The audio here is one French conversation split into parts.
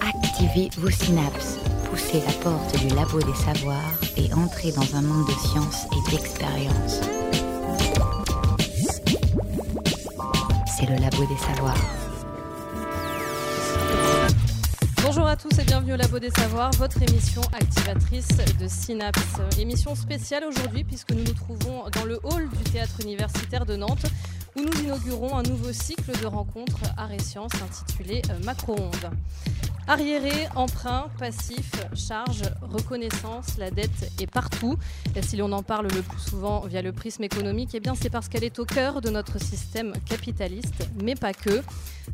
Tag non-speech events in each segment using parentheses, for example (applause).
Activez vos synapses, poussez la porte du labo des savoirs et entrez dans un monde de science et d'expérience. C'est le labo des savoirs. Bonjour à tous et bienvenue au Labo des Savoirs, votre émission activatrice de Synapse. Émission spéciale aujourd'hui puisque nous nous trouvons dans le hall du théâtre universitaire de Nantes où nous inaugurons un nouveau cycle de rencontres arts et sciences intitulé euh, Macro-ondes. Arriéré, emprunt, passif, charge, reconnaissance, la dette est partout. Et si l'on en parle le plus souvent via le prisme économique, eh bien c'est parce qu'elle est au cœur de notre système capitaliste, mais pas que.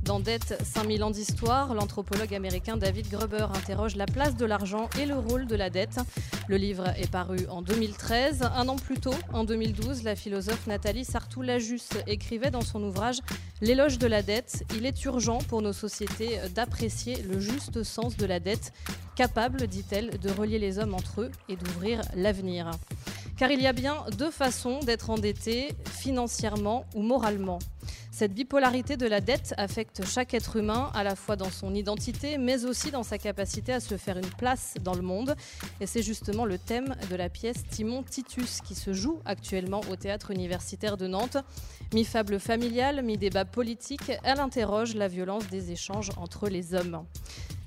Dans Dette 5000 ans d'histoire, l'anthropologue américain David Gruber interroge la place de l'argent et le rôle de la dette. Le livre est paru en 2013. Un an plus tôt, en 2012, la philosophe Nathalie Sartou-Lajus écrivait dans son ouvrage L'éloge de la dette. Il est urgent pour nos sociétés d'apprécier le juste sens de la dette, capable, dit-elle, de relier les hommes entre eux et d'ouvrir l'avenir. Car il y a bien deux façons d'être endetté, financièrement ou moralement. Cette bipolarité de la dette affecte chaque être humain, à la fois dans son identité, mais aussi dans sa capacité à se faire une place dans le monde. Et c'est justement le thème de la pièce Timon Titus qui se joue actuellement au théâtre universitaire de Nantes. Mi-fable familiale, mi-débat politique, elle interroge la violence des échanges entre les hommes.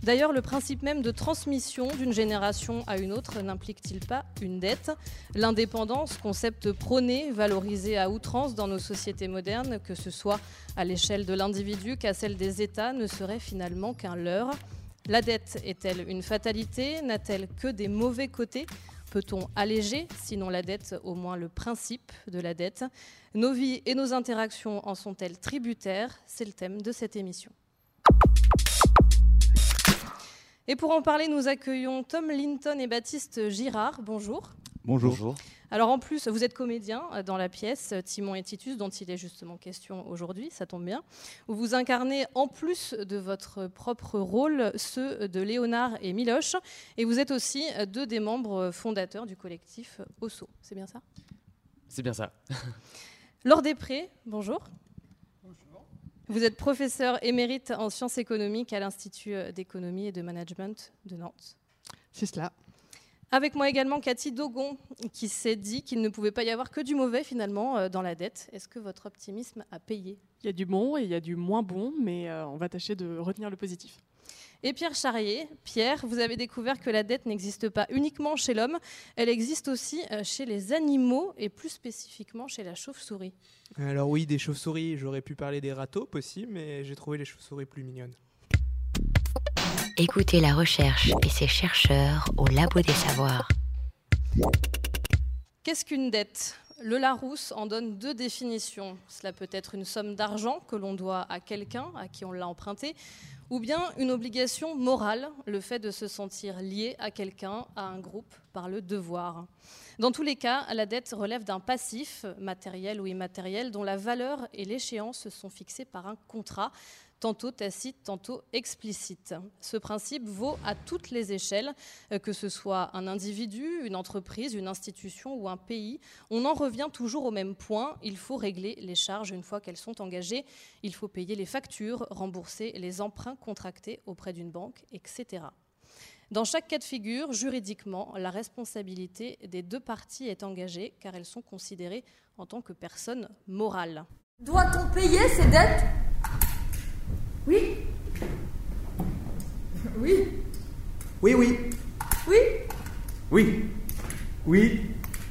D'ailleurs, le principe même de transmission d'une génération à une autre n'implique-t-il pas une dette? L'indépendance, concept prôné, valorisé à outrance dans nos sociétés modernes, que ce soit à l'échelle de l'individu qu'à celle des États, ne serait finalement qu'un leurre. La dette est-elle une fatalité? N'a-t-elle que des mauvais côtés? Peut-on alléger, sinon la dette, au moins le principe de la dette? Nos vies et nos interactions en sont-elles tributaires? C'est le thème de cette émission. Et pour en parler, nous accueillons Tom Linton et Baptiste Girard. Bonjour. Bonjour. Alors en plus, vous êtes comédien dans la pièce Timon et Titus, dont il est justement question aujourd'hui, ça tombe bien, où vous incarnez en plus de votre propre rôle ceux de Léonard et Miloche, et vous êtes aussi deux des membres fondateurs du collectif OSSO. C'est bien ça? C'est bien ça. (laughs) Laure Després, bonjour. Vous êtes professeur émérite en sciences économiques à l'Institut d'économie et de management de Nantes. C'est cela. Avec moi également Cathy Dogon, qui s'est dit qu'il ne pouvait pas y avoir que du mauvais finalement euh, dans la dette. Est-ce que votre optimisme a payé? Il y a du bon et il y a du moins bon, mais euh, on va tâcher de retenir le positif. Et Pierre Charrier, Pierre, vous avez découvert que la dette n'existe pas uniquement chez l'homme, elle existe aussi euh, chez les animaux et plus spécifiquement chez la chauve-souris. Alors oui, des chauves-souris, j'aurais pu parler des râteaux possible, mais j'ai trouvé les chauves-souris plus mignonnes. Écoutez la recherche et ses chercheurs au Labo des Savoirs. Qu'est-ce qu'une dette? Le Larousse en donne deux définitions. Cela peut être une somme d'argent que l'on doit à quelqu'un à qui on l'a emprunté, ou bien une obligation morale, le fait de se sentir lié à quelqu'un, à un groupe, par le devoir. Dans tous les cas, la dette relève d'un passif, matériel ou immatériel, dont la valeur et l'échéance sont fixées par un contrat, tantôt tacite, tantôt explicite. Ce principe vaut à toutes les échelles, euh, que ce soit un individu, une entreprise, une institution ou un pays. On en revient toujours au même point, il faut régler les charges une fois qu'elles sont engagées, il faut payer les factures, rembourser les emprunts contractés auprès d'une banque, etc. Dans chaque cas de figure, juridiquement, la responsabilité des deux parties est engagée car elles sont considérées en tant que personnes morales. Doit-on payer ces dettes? Oui Oui Oui, oui. Oui Oui. Oui.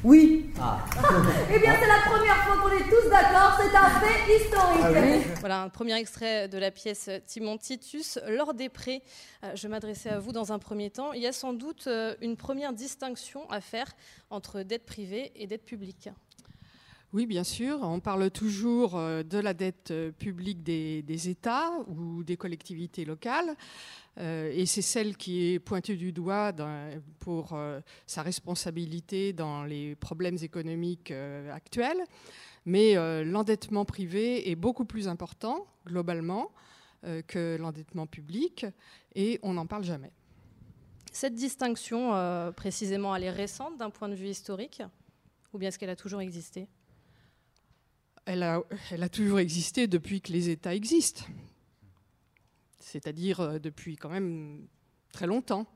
Oui Ah. (laughs) Eh bien, c'est la première fois qu'on est tous d'accord, c'est un fait historique. Voilà un premier extrait de la pièce Timon Titus. Lors des prêts, euh, je m'adressais à vous dans un premier temps. Il y a sans doute euh, une première distinction à faire entre dette privée et dette publique. Oui, bien sûr. On parle toujours euh, de la dette euh, publique des, États ou des collectivités locales. Euh, et c'est celle qui est pointée du doigt pour sa responsabilité dans les problèmes économiques actuels. Mais l'endettement privé est beaucoup plus important, globalement, que l'endettement public. Et on n'en parle jamais. Cette distinction, précisément, elle est récente d'un point de vue historique? Ou bien est-ce qu'elle a toujours existé? Elle a, toujours existé depuis que les États existent, c'est-à-dire euh, depuis quand même très longtemps.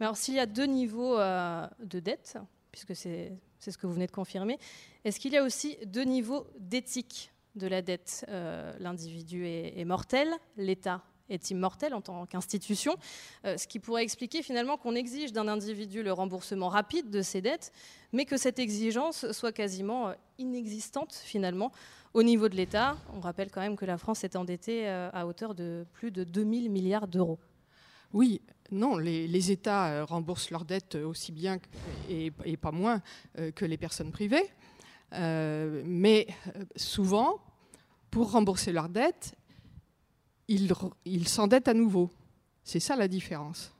Alors s'il y a deux niveaux euh, de dette, puisque c'est ce que vous venez de confirmer, est-ce qu'il y a aussi deux niveaux d'éthique de la dette euh, L'individu est mortel, l'État est immortel en tant qu'institution, euh, ce qui pourrait expliquer finalement qu'on exige d'un individu le remboursement rapide de ses dettes, mais que cette exigence soit quasiment euh, inexistante finalement au niveau de l'État. On rappelle quand même que la France est endettée euh, à hauteur de plus de 2000 milliards d'euros. Oui, non, les, États remboursent leurs dettes aussi bien et, pas moins que les personnes privées. Mais souvent, pour rembourser leurs dettes, ils, ils s'endettent à nouveau. C'est ça la différence.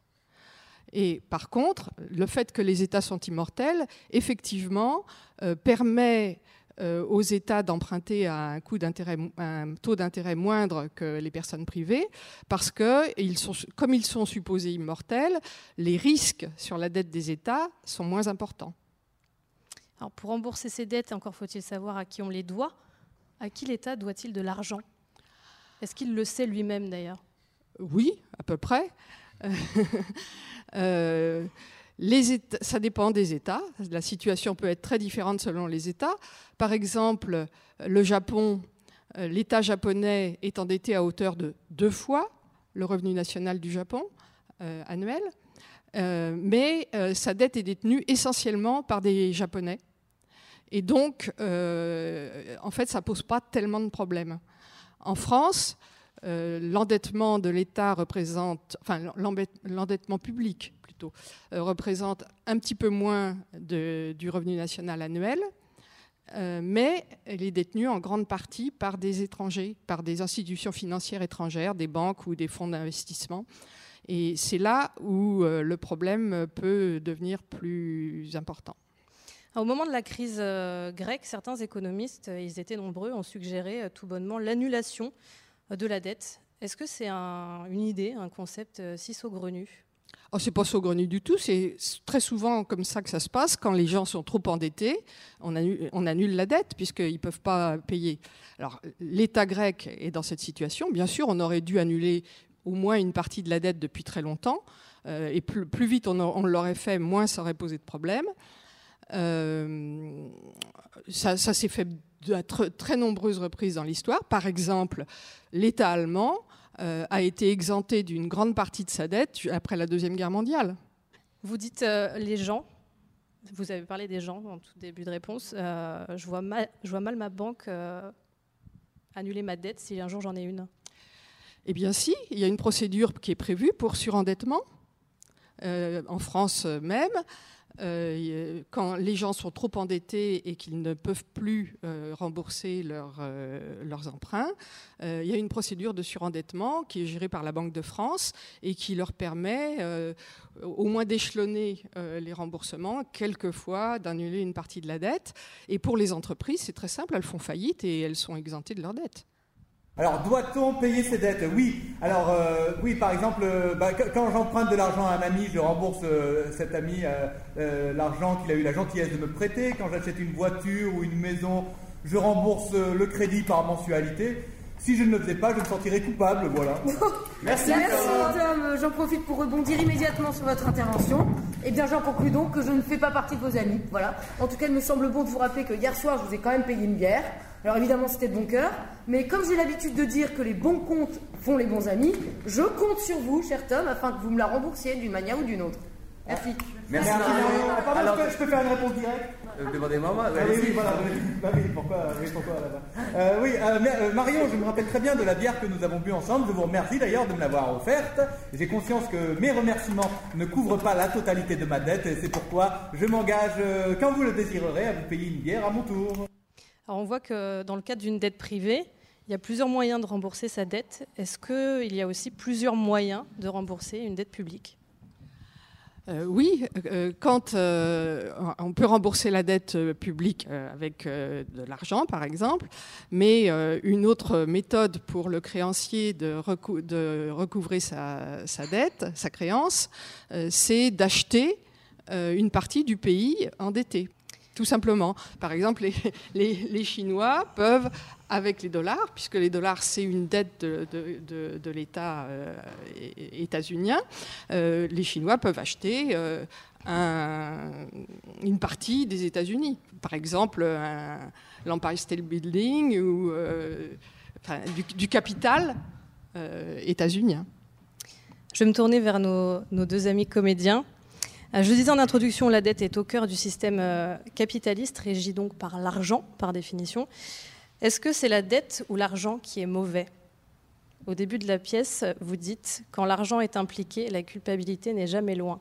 Et par contre, le fait que les États sont immortels, effectivement, euh, permet euh, aux États d'emprunter à un, taux d'intérêt moindre que les personnes privées, parce que, comme ils sont supposés immortels, les risques sur la dette des États sont moins importants. Pour rembourser ces dettes, encore faut-il savoir à qui on les doit. À qui l'État doit-il de l'argent? Est-ce qu'il le sait lui-même d'ailleurs? Oui, à peu près. euh, (laughs) États, ça dépend des États. La situation peut être très différente selon les États. Par exemple, le Japon, euh, l'État japonais est endetté à hauteur de deux fois le revenu national du Japon euh, annuel, euh, mais euh, sa dette est détenue essentiellement par des Japonais. Et donc, euh, en fait, ça pose pas tellement de problèmes. En France, l'endettement de l'État représente, enfin l'endettement public plutôt, euh, représente un petit peu moins du revenu national annuel, euh, mais elle est détenue en grande partie par des étrangers, par des institutions financières étrangères, des banques ou des fonds d'investissement. Et c'est là où euh, le problème peut devenir plus important. Au moment de la crise euh, grecque, certains économistes, euh, ils étaient nombreux, ont suggéré euh, tout bonnement l'annulation de la dette. Est-ce que c'est un, une idée, un concept si saugrenu? Oh, c'est pas saugrenu du tout. C'est très souvent comme ça que ça se passe. Quand les gens sont trop endettés, on annule, la dette puisqu'ils ne peuvent pas payer. Alors, l'État grec est dans cette situation. Bien sûr, on aurait dû annuler au moins une partie de la dette depuis très longtemps. Et plus, plus vite on, on l'aurait fait, moins ça aurait posé de problème. Euh, ça, ça s'est fait à très, très nombreuses reprises dans l'histoire. Par exemple, l'État allemand euh, a été exempté d'une grande partie de sa dette après la Deuxième Guerre mondiale. Vous dites euh, les gens, vous avez parlé des gens en tout début de réponse. Je, vois mal, je vois mal ma banque annuler ma dette si un jour j'en ai une. Eh bien si, il y a une procédure qui est prévue pour surendettement, en France même. Euh, quand les gens sont trop endettés et qu'ils ne peuvent plus euh, rembourser euh, leurs emprunts, il y a une procédure de surendettement qui est gérée par la Banque de France et qui leur permet au moins d'échelonner les remboursements, quelquefois d'annuler une partie de la dette. Et pour les entreprises, c'est très simple, elles font faillite et elles sont exemptées de leur dette. Alors, doit-on payer ses dettes? Oui. Alors, euh, oui, par exemple, euh, bah, quand j'emprunte de l'argent à un ami, je rembourse euh, cet ami l'argent qu'il a eu la gentillesse de me prêter. Quand j'achète une voiture ou une maison, je rembourse le crédit par mensualité. Si je ne le faisais pas, je me sentirais coupable, voilà. (laughs) Merci, Merci Tom. J'en profite pour rebondir immédiatement sur votre intervention. Eh bien, j'en conclus donc que je ne fais pas partie de vos amis. Voilà. En tout cas, il me semble bon de vous rappeler que hier soir, je vous ai quand même payé une bière. Alors évidemment, c'était de bon cœur, mais comme j'ai l'habitude de dire que les bons comptes font les bons amis, je compte sur vous, cher Tom, afin que vous me la remboursiez d'une manière ou d'une autre. Merci. Merci. Merci. Ah, pardon, Alors, je, peux, je peux faire une réponse directe Euh, Demandez-moi moi. Ah Ouais, oui, oui, voilà. Bah oui, pourquoi, oui, pourquoi là-bas euh, Oui, euh, mais, euh, Marion, je me rappelle très bien de la bière que nous avons bu ensemble. Je vous remercie d'ailleurs de me l'avoir offerte. J'ai conscience que mes remerciements ne couvrent pas la totalité de ma dette et c'est pourquoi je m'engage, euh, quand vous le désirerez, à vous payer une bière à mon tour. Alors on voit que dans le cadre d'une dette privée, il y a plusieurs moyens de rembourser sa dette. Est-ce qu'il y a aussi plusieurs moyens de rembourser une dette publique? Euh, oui, euh, quand euh, on peut rembourser la dette publique avec de l'argent, par exemple, mais une autre méthode pour le créancier de, recou- de recouvrer sa, dette, sa créance, c'est d'acheter une partie du pays endetté. Tout simplement. Par exemple, les, Chinois peuvent, avec les dollars, puisque les dollars, c'est une dette de, l'État euh, états-unien, euh, les Chinois peuvent acheter euh, une partie des États-Unis. Par exemple, l'Empire State Building ou du, capital états-unien. Je vais me tourner vers nos deux amis comédiens. Euh, je disais en introduction, la dette est au cœur du système euh, capitaliste, régi donc par l'argent, par définition. Est-ce que c'est la dette ou l'argent qui est mauvais? Au début de la pièce, vous dites quand l'argent est impliqué, la culpabilité n'est jamais loin.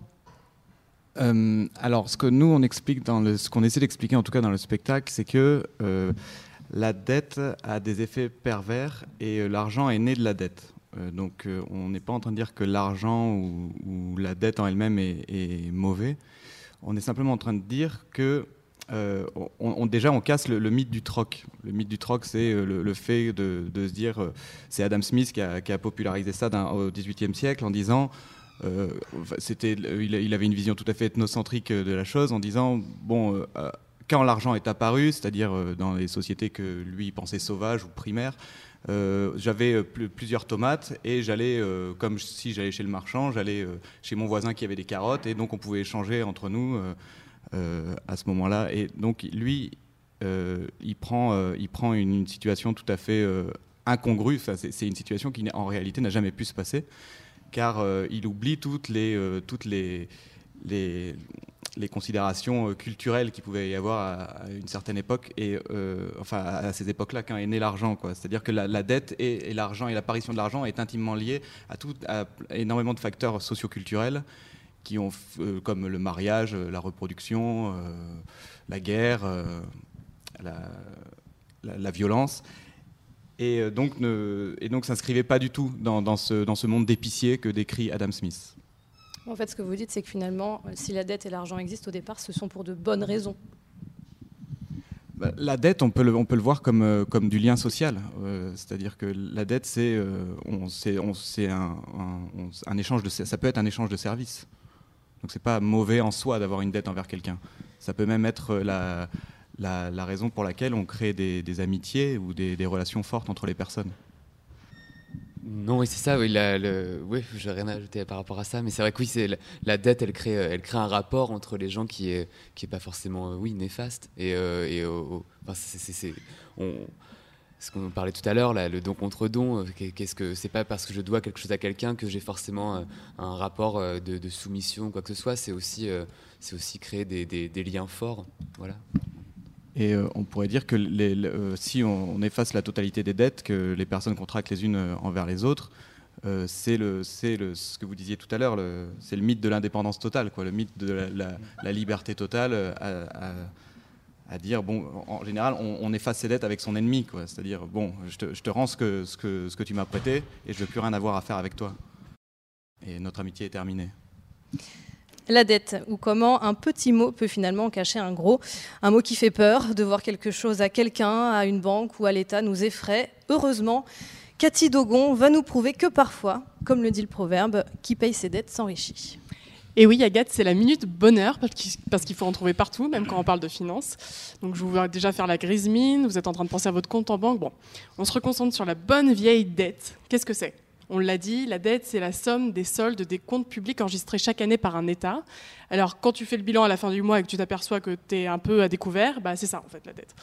Euh, alors, ce que nous on explique ce qu'on essaie d'expliquer en tout cas dans le spectacle, c'est que la dette a des effets pervers et l'argent est né de la dette. Euh, donc euh, on n'est pas en train de dire que l'argent ou, la dette en elle-même est, mauvais. On est simplement en train de dire que euh, on, déjà on casse le, mythe du troc. Le mythe du troc, c'est le, fait de, se dire, c'est Adam Smith qui a, popularisé ça au XVIIIe siècle en disant, c'était, il, avait une vision tout à fait ethnocentrique de la chose en disant, bon, quand l'argent est apparu, c'est-à-dire dans les sociétés que lui pensait sauvages ou primaires, euh, j'avais euh, plusieurs tomates et j'allais, euh, comme si j'allais chez le marchand, j'allais chez mon voisin qui avait des carottes et donc on pouvait échanger entre nous à ce moment-là. Et donc lui, il prend, il prend une, situation tout à fait incongrue. c'est une situation qui en réalité n'a jamais pu se passer car il oublie toutes les, toutes les, les les considérations euh, culturelles qu'il pouvait y avoir à, une certaine époque et euh, enfin à ces époques-là quand est né l'argent. C'est-à-dire que la, dette et, l'argent et l'apparition de l'argent est intimement liée à énormément de facteurs socioculturels qui ont euh, comme le mariage, la reproduction, la guerre, la, violence et donc ne, et s'inscrivait pas du tout dans, dans, ce, dans ce monde d'épicier que décrit Adam Smith. En fait, ce que vous dites, c'est que finalement, si la dette et l'argent existent au départ, ce sont pour de bonnes raisons. Bah, la dette, on peut le, on peut le voir comme, euh, comme du lien social. Euh, c'est-à-dire que la dette, c'est euh, un, un, échange de, ça peut être un échange de services. Donc c'est pas mauvais en soi d'avoir une dette envers quelqu'un. Ça peut même être la, la, raison pour laquelle on crée des, amitiés ou des relations fortes entre les personnes. Non, oui, c'est ça. Oui, le, oui, j'ai rien à ajouter par rapport à ça, mais c'est vrai que oui, c'est la, dette, elle crée, elle crée un rapport entre les gens qui est, qui est pas forcément, oui, néfaste. Et, euh, et on, ce qu'on parlait tout à l'heure, le don contre don. Euh, qu'est-ce que c'est pas parce que je dois quelque chose à quelqu'un que j'ai forcément euh, un rapport de, de, soumission, quoi que ce soit. C'est aussi, aussi créer des, des, des liens forts. Voilà. Et euh, on pourrait dire que euh, si on, efface la totalité des dettes que les personnes contractent les unes euh, envers les autres, c'est le, le, ce que vous disiez tout à l'heure, c'est le mythe de l'indépendance totale, quoi, le mythe de la, liberté totale à, dire, bon, en général, on, efface ses dettes avec son ennemi, quoi, c'est-à-dire, bon, je te, je te, rends ce que, ce, que, ce que tu m'as prêté et je veux plus rien avoir à faire avec toi. Et notre amitié est terminée la dette, ou comment un petit mot peut finalement cacher un gros. Un mot qui fait peur, de voir quelque chose à quelqu'un, à une banque ou à l'État nous effraie. Heureusement, Cathy Dogon va nous prouver que parfois, comme le dit le proverbe, qui paye ses dettes s'enrichit. Et oui, Agathe, c'est la minute bonheur, parce qu'il faut en trouver partout, même quand on parle de finances. Donc je vous vois déjà faire la grise mine, vous êtes en train de penser à votre compte en banque. Bon, on se reconcentre sur la bonne vieille dette. Qu'est-ce que c'est? On l'a dit, la dette, c'est la somme des soldes des comptes publics enregistrés chaque année par un État. Alors, quand tu fais le bilan à la fin du mois et que tu t'aperçois que tu es un peu à découvert, bah, c'est ça, en fait, la dette.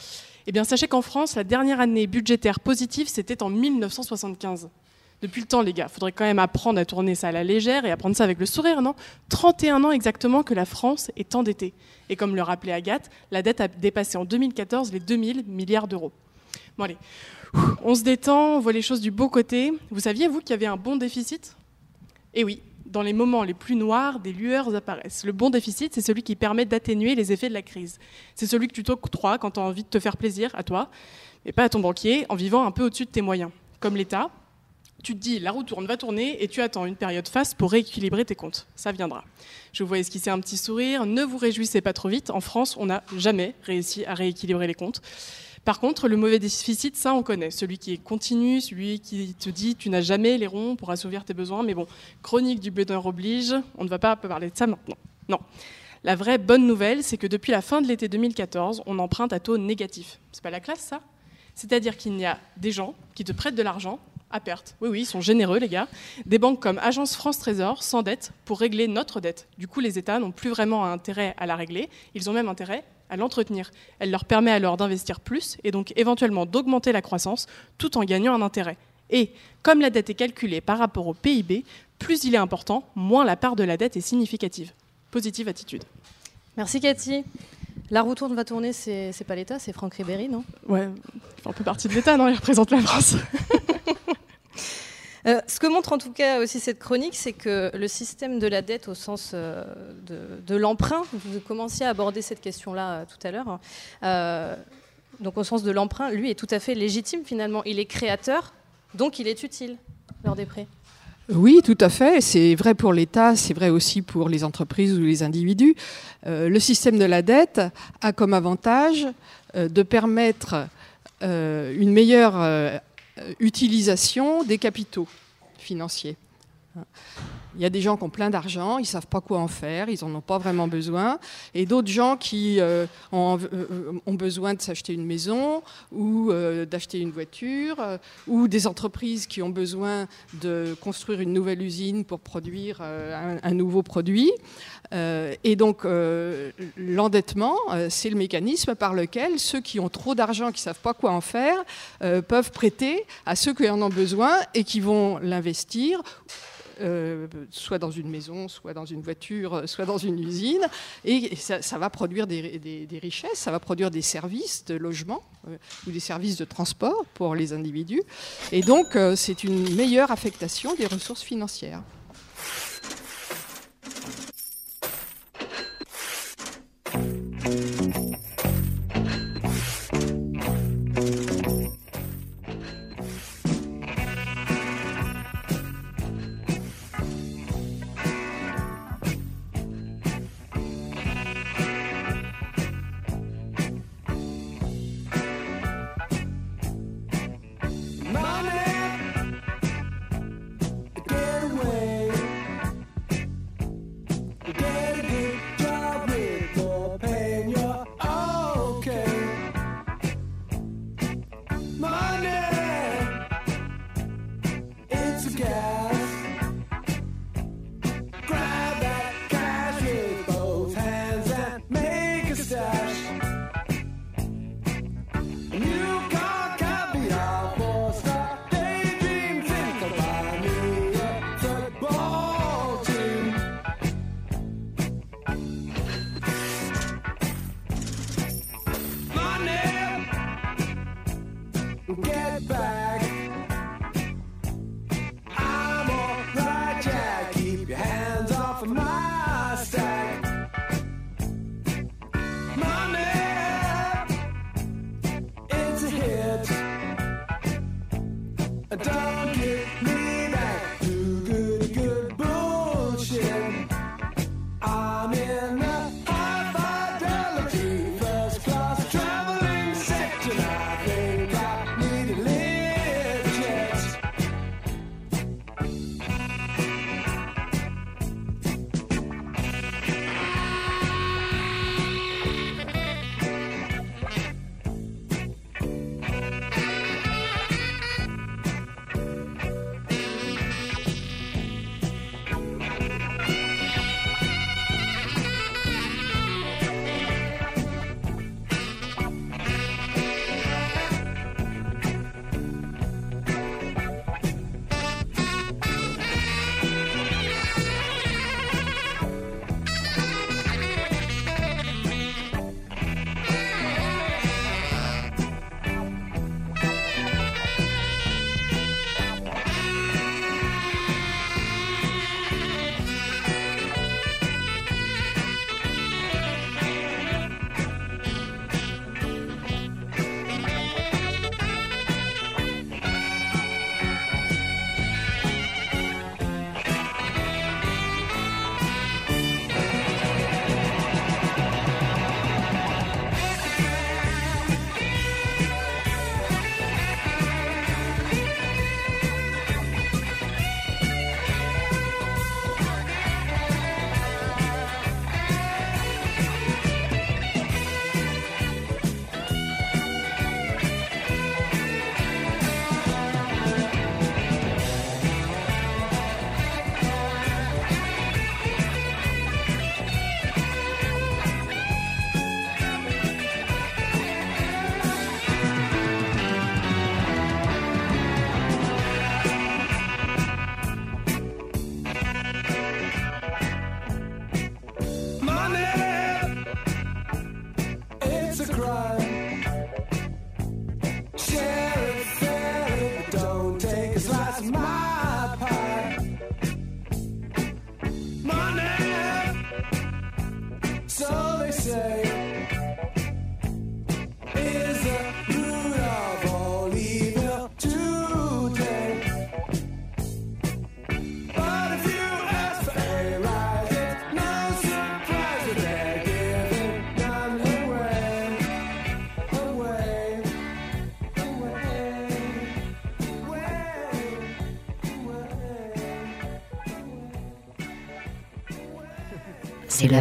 Eh bien, sachez qu'en France, la dernière année budgétaire positive, c'était en 1975. Depuis le temps, les gars, faudrait quand même apprendre à tourner ça à la légère et apprendre ça avec le sourire, non? 31 ans exactement que la France est endettée. Et comme le rappelait Agathe, la dette a dépassé en 2014 les 2000 milliards d'euros. Bon, allez, on se détend, on voit les choses du beau côté. Vous saviez, vous, qu'il y avait un bon déficit? Eh oui, dans les moments les plus noirs, des lueurs apparaissent. Le bon déficit, c'est celui qui permet d'atténuer les effets de la crise. C'est celui que tu t'octroies quand tu as envie de te faire plaisir à toi, mais pas à ton banquier, en vivant un peu au-dessus de tes moyens. Comme l'État, tu te dis la roue tourne, va tourner, et tu attends une période faste pour rééquilibrer tes comptes. Ça viendra. Je vous vois esquisser un petit sourire. Ne vous réjouissez pas trop vite. En France, on n'a jamais réussi à rééquilibrer les comptes. Par contre, le mauvais déficit, ça on connaît. Celui qui est continu, celui qui te dit tu n'as jamais les ronds pour assouvir tes besoins. Mais bon, chronique du bonheur oblige, on ne va pas parler de ça maintenant. Non. La vraie bonne nouvelle, c'est que depuis la fin de l'été 2014, on emprunte à taux négatif. C'est pas la classe, ça? C'est-à-dire qu'il y a des gens qui te prêtent de l'argent à perte. Oui, oui, ils sont généreux, les gars. Des banques comme Agence France Trésor s'endettent pour régler notre dette. Du coup, les États n'ont plus vraiment intérêt à la régler, ils ont même intérêt à l'entretenir. Elle leur permet alors d'investir plus et donc éventuellement d'augmenter la croissance tout en gagnant un intérêt. Et comme la dette est calculée par rapport au PIB, plus il est important, moins la part de la dette est significative. Positive attitude. Merci Cathy. La roue tourne va tourner, c'est pas l'État, c'est Franck Ribéry, non? Ouais, il fait un peu partie de l'État, non? Il représente la France. (laughs) Euh, ce que montre en tout cas aussi cette chronique, c'est que le système de la dette au sens euh, de, l'emprunt, vous commenciez à aborder cette question-là euh, tout à l'heure, donc au sens de l'emprunt, lui est tout à fait légitime finalement. Il est créateur, donc il est utile lors des prêts. Oui, tout à fait. C'est vrai pour l'État, c'est vrai aussi pour les entreprises ou les individus. le système de la dette a comme avantage de permettre une meilleure utilisation des capitaux financiers. Il y a des gens qui ont plein d'argent, ils ne savent pas quoi en faire, ils n'en ont pas vraiment besoin. Et d'autres gens qui euh, ont, euh, ont, besoin de s'acheter une maison ou euh, d'acheter une voiture, ou des entreprises qui ont besoin de construire une nouvelle usine pour produire un, un, nouveau produit. et donc l'endettement, c'est le mécanisme par lequel ceux qui ont trop d'argent, qui ne savent pas quoi en faire, peuvent prêter à ceux qui en ont besoin et qui vont l'investir euh, soit dans une maison, soit dans une voiture, soit dans une usine. Et ça, va produire des, richesses, ça va produire des services de logement euh, ou des services de transport pour les individus. Et donc, euh, c'est une meilleure affectation des ressources financières.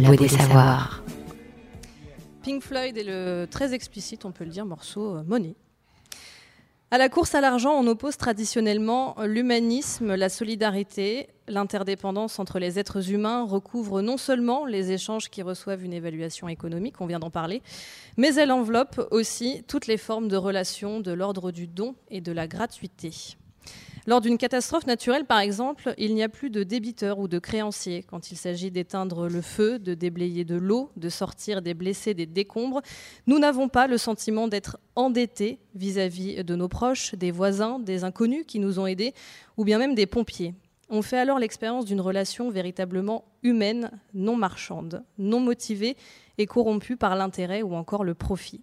Labo des savoirs. Pink Floyd est le très explicite, on peut le dire, morceau euh, Money. À la course à l'argent, on oppose traditionnellement l'humanisme, la solidarité, l'interdépendance entre les êtres humains recouvre non seulement les échanges qui reçoivent une évaluation économique, on vient d'en parler, mais elle enveloppe aussi toutes les formes de relations de l'ordre du don et de la gratuité. Lors d'une catastrophe naturelle, par exemple, il n'y a plus de débiteurs ou de créanciers. Quand il s'agit d'éteindre le feu, de déblayer de l'eau, de sortir des blessés des décombres, nous n'avons pas le sentiment d'être endettés vis-à-vis de nos proches, des voisins, des inconnus qui nous ont aidés, ou bien même des pompiers. On fait alors l'expérience d'une relation véritablement humaine, non marchande, non motivée et corrompue par l'intérêt ou encore le profit.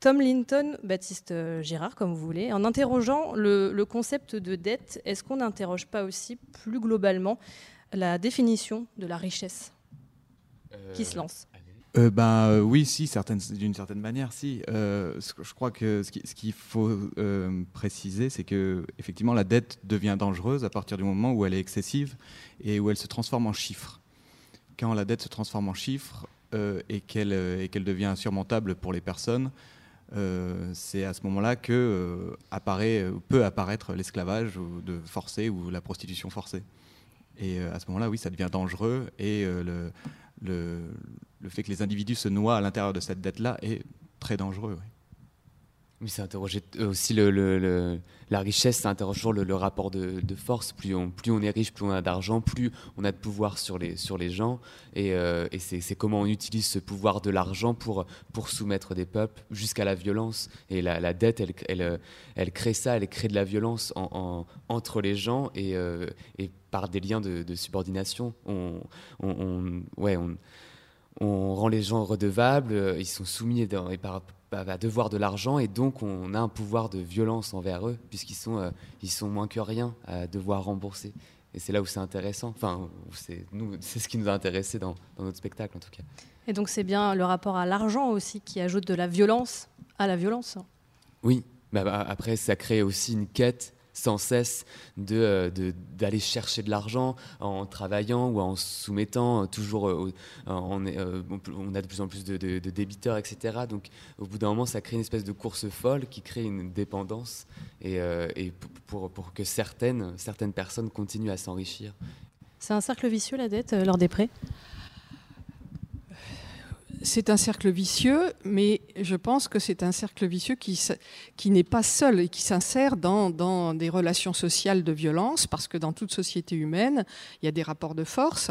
Tom Linton, Baptiste euh, Girard, comme vous voulez, en interrogeant le, le concept de dette, est-ce qu'on n'interroge pas aussi plus globalement la définition de la richesse qui se lance? Euh, ben, euh, oui, si, d'une certaine manière, si. Euh, je crois que ce qui- ce qu'il faut euh, préciser, c'est que effectivement, la dette devient dangereuse à partir du moment où elle est excessive et où elle se transforme en chiffres. Quand la dette se transforme en chiffres euh, et qu'elle euh, devient insurmontable pour les personnes, euh, c'est à ce moment-là que euh, apparaît, euh, peut apparaître l'esclavage de forcé ou la prostitution forcée. Et euh, à ce moment-là, oui, ça devient dangereux et euh, le, fait que les individus se noient à l'intérieur de cette dette-là est très dangereux. Oui, c'est interroger euh, aussi la richesse, ça interroge toujours le, rapport de, force. Plus on, est riche, plus on a d'argent, plus on a de pouvoir sur les, gens. Et, euh, c'est comment on utilise ce pouvoir de l'argent pour, soumettre des peuples jusqu'à la violence. Et la, dette, elle, crée ça, elle crée de la violence en- en- entre les gens et, euh, et par des liens de, subordination. On, on, on- ouais, on rend les gens redevables, euh, ils sont soumis dans- et par, à à devoir de l'argent et donc on a un pouvoir de violence envers eux puisqu'ils sont, euh, ils sont moins que rien à devoir rembourser. Et c'est là où c'est intéressant. Enfin, c'est nous, (laughs) c'est ce qui nous a intéressé dans, dans notre spectacle en tout cas. Et donc c'est bien le rapport à l'argent aussi qui ajoute de la violence à la violence. Oui, bah, bah, après ça crée aussi une quête sans cesse de, euh, de- d'aller chercher de l'argent en travaillant ou en soumettant euh, toujours euh, au- on a de plus en plus de, de- de débiteurs etc donc au bout d'un moment ça crée une espèce de course folle qui crée une dépendance et, pour, pour que certaines, certaines personnes continuent à s'enrichir. C'est un cercle vicieux la dette lors des prêts? C'est un cercle vicieux, mais je pense que c'est un cercle vicieux qui, n'est pas seul et qui s'insère dans, des relations sociales de violence, parce que dans toute société humaine, il y a des rapports de force.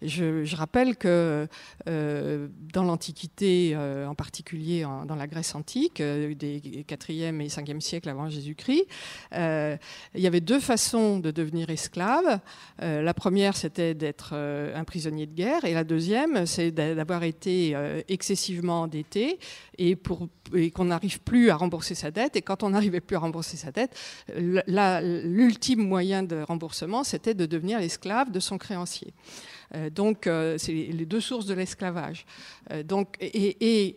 Je, rappelle que euh, dans l'Antiquité, euh, en particulier dans la Grèce antique, euh, des 4e et 5e siècles avant Jésus-Christ, il y avait deux façons de devenir esclave. La première, c'était d'être un prisonnier de guerre, et la deuxième, c'est d'a- d'avoir été excessivement endetté et, et qu'on n'arrive plus à rembourser sa dette. Et quand on n'arrivait plus à rembourser sa dette, l'ultime moyen de remboursement, c'était de devenir l'esclave de son créancier. Euh, donc, euh, c'est les deux sources de l'esclavage. Euh, donc, et,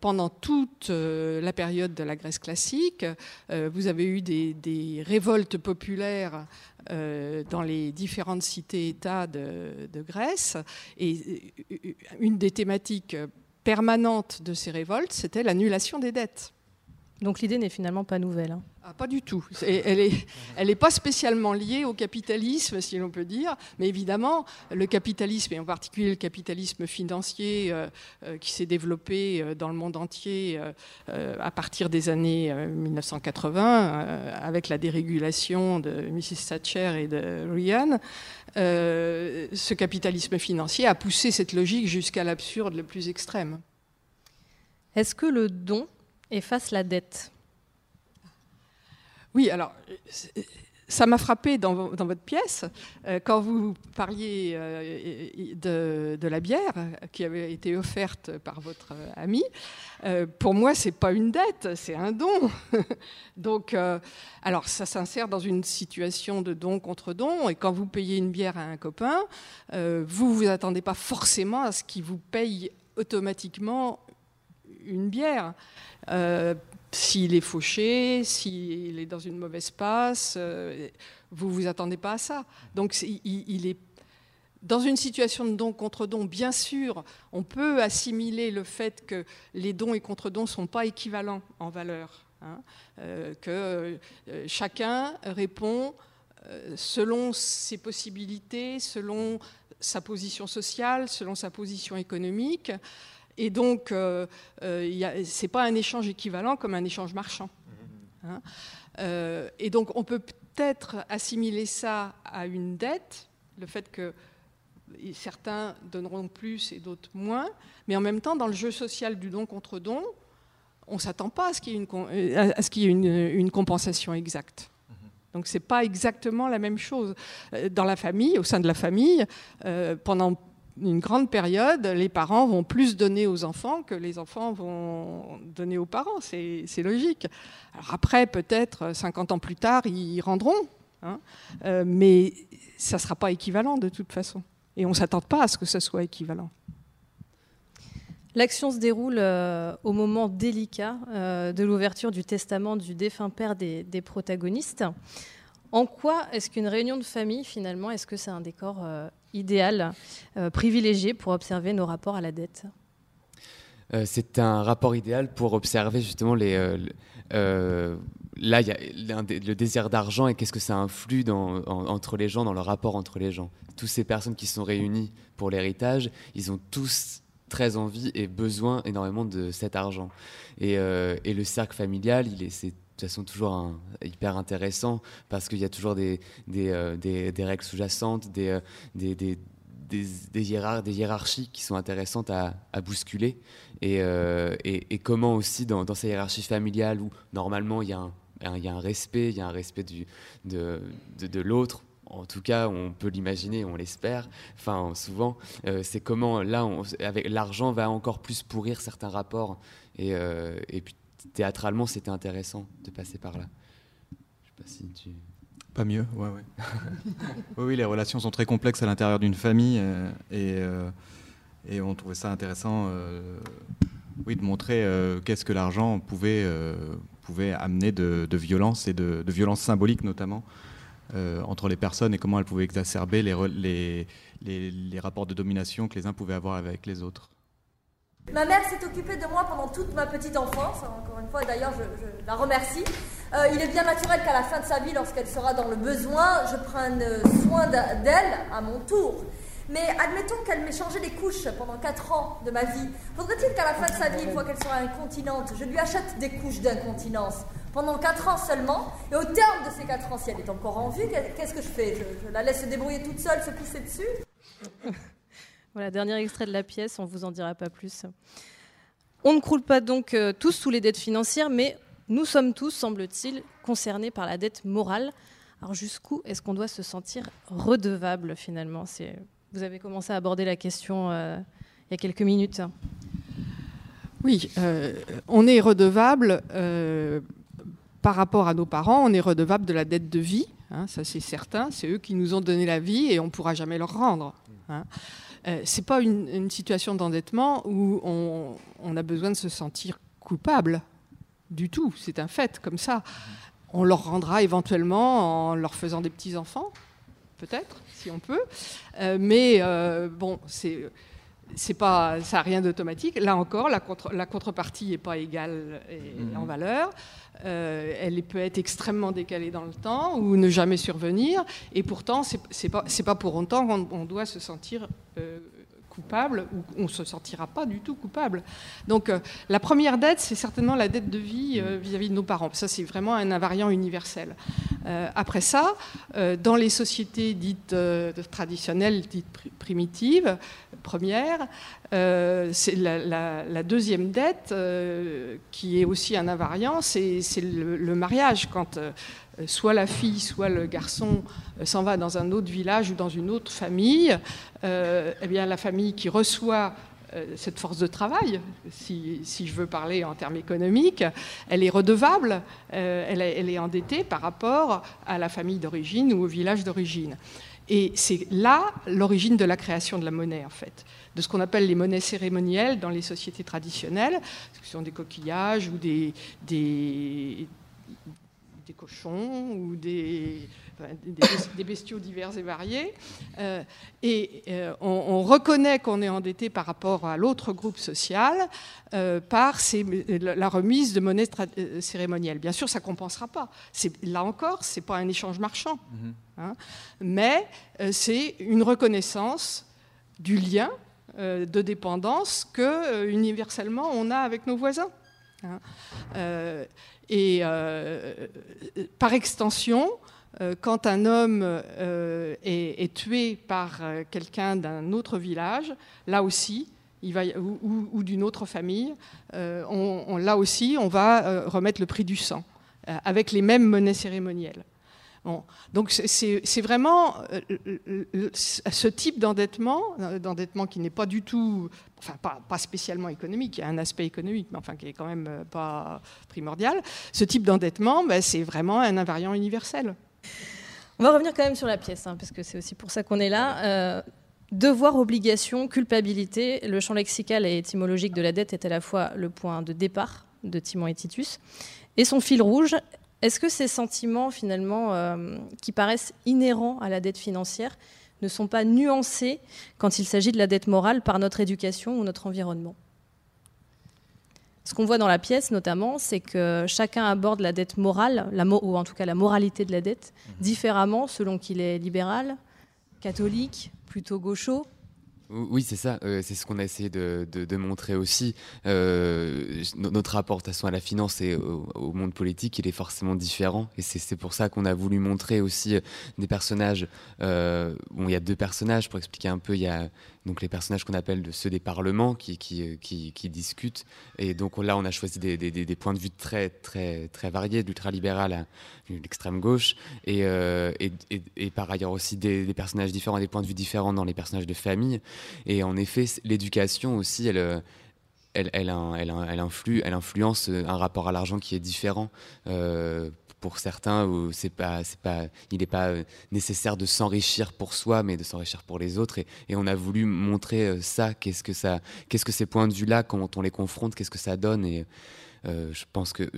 pendant toute la période de la Grèce classique, vous avez eu des, révoltes populaires dans les différentes cités-États de, de Grèce. Et une des thématiques permanentes de ces révoltes, c'était l'annulation des dettes. Donc l'idée n'est finalement pas nouvelle. hein. Ah, pas du tout. Elle n'est elle est pas spécialement liée au capitalisme, si l'on peut dire. Mais évidemment, le capitalisme, et en particulier le capitalisme financier euh, euh, qui s'est développé euh, dans le monde entier à partir des années euh, 1980, euh, avec la dérégulation de Mrs. Thatcher et de Ryan, ce capitalisme financier a poussé cette logique jusqu'à l'absurde le plus extrême. Est-ce que le don efface la dette Oui, alors, ça m'a frappé dans, votre pièce, euh, quand vous parliez euh, de, la bière qui avait été offerte par votre ami. Euh, pour moi, c'est pas une dette, c'est un don. (laughs) Donc, alors, ça s'insère dans une situation de don contre don. Et quand vous payez une bière à un copain, vous vous attendez pas forcément à ce qu'il vous paye automatiquement une bière s'il est fauché, s'il est dans une mauvaise passe, euh, vous vous attendez pas à ça. Donc il, est dans une situation de don contre don. Bien sûr, on peut assimiler le fait que les dons et contre-dons ne sont pas équivalents en valeur, hein. euh, que euh, chacun répond selon ses possibilités, selon sa position sociale, selon sa position économique. Et donc, euh, euh ce n'est pas un échange équivalent comme un échange marchand. Hein. Euh, et donc, on peut peut-être assimiler ça à une dette, le fait que certains donneront plus et d'autres moins, mais en même temps, dans le jeu social du don contre don, on ne s'attend pas à ce qu'il y ait une, une, compensation exacte. Donc ce n'est pas exactement la même chose. Euh, dans la famille, au sein de la famille, pendant une grande période, les parents vont plus donner aux enfants que les enfants vont donner aux parents. C'est logique. Alors après, peut-être 50 ans plus tard, ils rendront. Hein. Euh, mais ça ne sera pas équivalent de toute façon. Et on ne s'attend pas à ce que ce soit équivalent. L'action se déroule euh, au moment délicat euh, de l'ouverture du testament du défunt père des protagonistes. En quoi est-ce qu'une réunion de famille, finalement, est-ce que c'est un décor idéal, euh, privilégié pour observer nos rapports à la dette? Euh, C'est un rapport idéal pour observer justement les. Euh, là, le désir d'argent et qu'est-ce que ça influe dans, entre les gens, dans le rapport entre les gens. Toutes ces personnes qui sont réunies pour l'héritage, ils ont tous très envie et besoin énormément de cet argent. Et, le cercle familial, il est, c'est toute façon toujours hyper intéressant parce qu'il y a toujours des, euh, règles sous-jacentes, des, euh, des, hiérarchies qui sont intéressantes à, bousculer. Euh, et, et, comment aussi dans, dans ces hiérarchies familiales où normalement il y a un, respect, il y a un respect de, l'autre, en tout cas, on peut l'imaginer, on l'espère. Enfin, souvent, c'est comment là, avec l'argent, va encore plus pourrir certains rapports. Et, et puis théâtralement, c'était intéressant de passer par là. Pas mieux, (laughs) oui, oui, les relations sont très complexes à l'intérieur d'une famille euh, et, euh, et, on trouvait ça intéressant, euh, oui, de montrer qu'est-ce que l'argent pouvait, pouvait amener de, violence et de, de, violence symbolique notamment entre les personnes et comment elles pouvaient exacerber les rapports de domination que les uns pouvaient avoir avec les autres. Ma mère s'est occupée de moi pendant toute ma petite enfance. Encore une fois, d'ailleurs, je, la remercie. Euh, il est bien naturel qu'à la fin de sa vie, lorsqu'elle sera dans le besoin, je prenne soin d'elle à mon tour. Mais admettons qu'elle m'ait changé les couches pendant 4 ans de ma vie. Faudrait-il qu'à la fin de sa vie, une fois qu'elle sera incontinente, je lui achète des couches d'incontinence pendant 4 ans seulement? Et au terme de ces 4 ans, si elle est encore en vue, qu'est-ce que je fais? Je la laisse se débrouiller toute seule, se pousser dessus? Voilà, dernier extrait de la pièce, on ne vous en dira pas plus. On ne croule pas donc euh, tous sous les dettes financières, mais nous sommes tous, semble-t-il, concernés par la dette morale. Alors jusqu'où est-ce qu'on doit se sentir redevable finalement? Vous avez commencé à aborder la question euh, il y a quelques minutes. Oui, euh, on est redevable par rapport à nos parents, on est redevable de la dette de vie, hein, ça c'est certain, c'est eux qui nous ont donné la vie et on ne pourra jamais leur rendre. Hein. Euh, c'est pas une, situation d'endettement où on, a besoin de se sentir coupable du tout. C'est un fait comme ça. On leur rendra éventuellement en leur faisant des petits enfants, peut-être, si on peut. Euh, mais euh, bon, c'est c'est pas, ça n'a rien d'automatique. Là encore, la, la contrepartie n'est pas égale mmh. en valeur. elle peut être extrêmement décalée dans le temps ou ne jamais survenir. Et pourtant, c'est n'est pas, pas, pour autant qu'on doit se sentir euh, coupable ou on ne se sentira pas du tout coupable. Donc euh, la première dette, c'est certainement la dette de vie euh, vis-à-vis de nos parents. Ça, c'est vraiment un invariant universel. après ça, dans les sociétés dites traditionnelles, dites primitives, première. Euh, c'est la, deuxième dette, euh, qui est aussi un invariant, c'est le, mariage. Quand soit la fille, soit le garçon s'en va dans un autre village ou dans une autre famille, eh bien, la famille qui reçoit cette force de travail, si, je veux parler en termes économiques, elle est redevable, elle, est endettée par rapport à la famille d'origine ou au village d'origine. Et c'est là l'origine de la création de la monnaie, en fait, de ce qu'on appelle les monnaies cérémonielles dans les sociétés traditionnelles, ce sont des coquillages ou des, cochons ou des, des, bestiaux divers et variés. Euh, et euh, on, reconnaît qu'on est endetté par rapport à l'autre groupe social euh, par la remise de monnaie cérémonielle. Bien sûr, ça ne compensera pas. Là encore, ce n'est pas un échange marchand. Mm-hmm. Hein. mais c'est une reconnaissance du lien de dépendance que universellement on a avec nos voisins. Hein. et par extension, euh, quand un homme euh, est, tué par euh, quelqu'un d'un autre village, là aussi, il va, ou, d'une autre famille, là aussi, on va remettre le prix du sang, avec les mêmes monnaies cérémonielles. Donc c'est vraiment ce type d'endettement, d'endettement qui n'est pas du tout, enfin pas, spécialement économique, il y a un aspect économique, mais enfin qui est quand même pas primordial. Ce type d'endettement, ben, c'est vraiment un invariant universel. On va revenir quand même sur la pièce, hein, parce que c'est aussi pour ça qu'on est là. Euh, devoir, obligation, culpabilité, le champ lexical et étymologique de la dette est à la fois le point de départ de Timon et Titus et son fil rouge. Est-ce que ces sentiments, finalement, euh, qui paraissent inhérents à la dette financière, ne sont pas nuancés quand il s'agit de la dette morale par notre éducation ou notre environnement? Ce qu'on voit dans la pièce notamment, c'est que chacun aborde la dette morale, ou en tout cas la moralité de la dette, mhm. différemment selon qu'il est libéral, catholique, plutôt gaucho, oui, c'est ça. Euh, c'est ce qu'on a essayé de, montrer aussi. Euh, notre rapport à la finance et au, monde politique, il est forcément différent. Et c'est pour ça qu'on a voulu montrer aussi euh, des personnages. bon, il y a deux personnages pour expliquer un peu. Il y a donc les personnages qu'on appelle ceux des parlements qui, qui, discutent. Et donc là, on a choisi des, points de vue très, très, très variés, de l'ultralibéral à l'extrême gauche, et, et, par ailleurs aussi des, personnages différents, des points de vue différents dans les personnages de famille. Et en effet, l'éducation aussi, elle, elle influence un rapport à l'argent qui est différent. Euh, pour certains, où c'est pas, c'est pas, il n'est pas nécessaire de s'enrichir pour soi, mais de s'enrichir pour les autres. Et, on a voulu montrer euh, ça. Qu'est-ce que ça, qu'est-ce que ces points de vue-là, quand on les confronte, qu'est-ce que ça donne Et euh, je pense que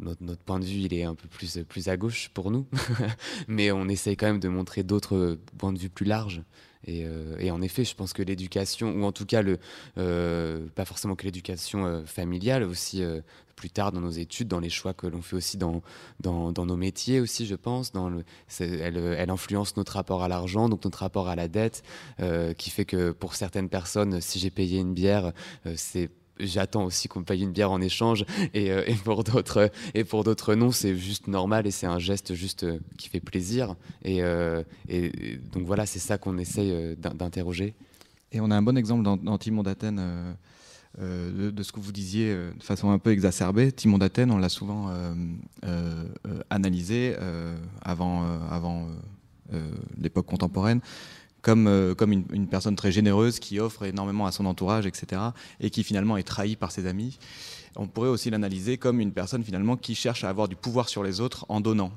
notre, notre, point de vue, il est un peu plus, plus à gauche pour nous, (laughs) mais on essaye quand même de montrer d'autres points de vue plus larges. Euh, et, en effet, je pense que l'éducation, ou en tout cas, le, euh, pas forcément que l'éducation euh, familiale, aussi plus tard dans nos études, dans les choix que l'on fait aussi dans, nos métiers aussi, je pense. Elle, elle, influence notre rapport à l'argent, donc notre rapport à la dette, qui fait que pour certaines personnes, si j'ai payé une bière, c'est j'attends aussi qu'on me paye une bière en échange et, euh, et pour d'autres et pour d'autres non c'est juste normal et c'est un geste juste euh, qui fait plaisir et, euh, et donc voilà c'est ça qu'on essaye d'interroger. Et on a un bon exemple dans, Timon d'Athènes de, ce que vous disiez de façon un peu exacerbée. Timon d'Athènes on l'a souvent analysé avant avant l'époque contemporaine comme, euh, comme une, personne très généreuse qui offre énormément à son entourage, etc., et qui finalement est trahie par ses amis. On pourrait aussi l'analyser comme une personne finalement qui cherche à avoir du pouvoir sur les autres en donnant.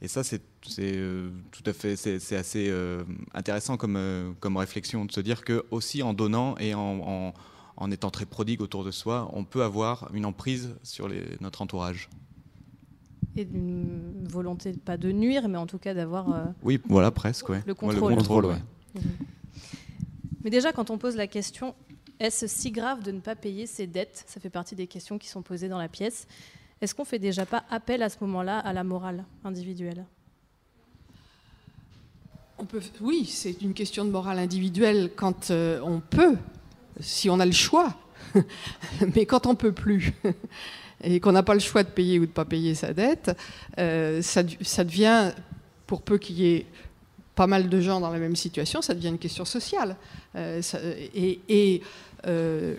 Et ça, c'est euh, tout à fait, c'est assez euh, intéressant comme, comme réflexion de se dire que aussi en donnant et en, en, étant très prodigue autour de soi, on peut avoir une emprise sur les, notre entourage et d'une volonté pas de nuire, mais en tout cas d'avoir. oui, voilà, presque, ouais. Le contrôle. le contrôle ouais. Mhm. Mais déjà, quand on pose la question, est-ce si grave de ne pas payer ses dettes Ça fait partie des questions qui sont posées dans la pièce. Est-ce qu'on fait déjà pas appel à ce moment-là à la morale individuelle? Oui, c'est une question de morale individuelle quand euh, on peut, si on a le choix. (laughs) Mais quand on peut plus (laughs) et qu'on n'a pas le choix de payer ou de ne pas payer sa dette, euh, ça, ça devient, pour peu qu'il y ait pas mal de gens dans la même situation, ça devient une question sociale. Euh, et euh,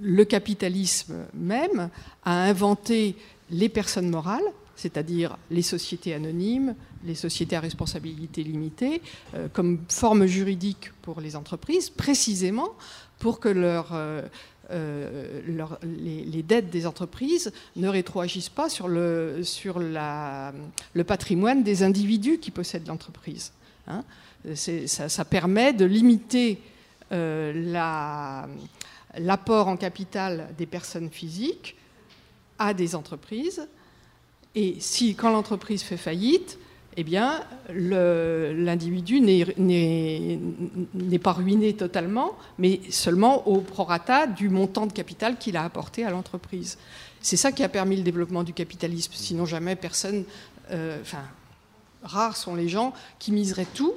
le capitalisme même a inventé les personnes morales, c'est-à-dire les sociétés anonymes, les sociétés à responsabilité limitée, euh, comme forme juridique pour les entreprises, précisément pour que leur, leur- les, dettes des entreprises ne rétroagissent pas sur le patrimoine des individus qui possèdent l'entreprise. Hein. Ça, permet de limiter euh, la- l'apport en capital des personnes physiques à des entreprises. Et si, quand l'entreprise fait faillite, eh bien, l'individu n'est- pas ruiné totalement, mais seulement au prorata du montant de capital qu'il a apporté à l'entreprise. C'est ça qui a permis le développement du capitalisme. Sinon, jamais personne. euh, rares sont les gens qui miseraient tout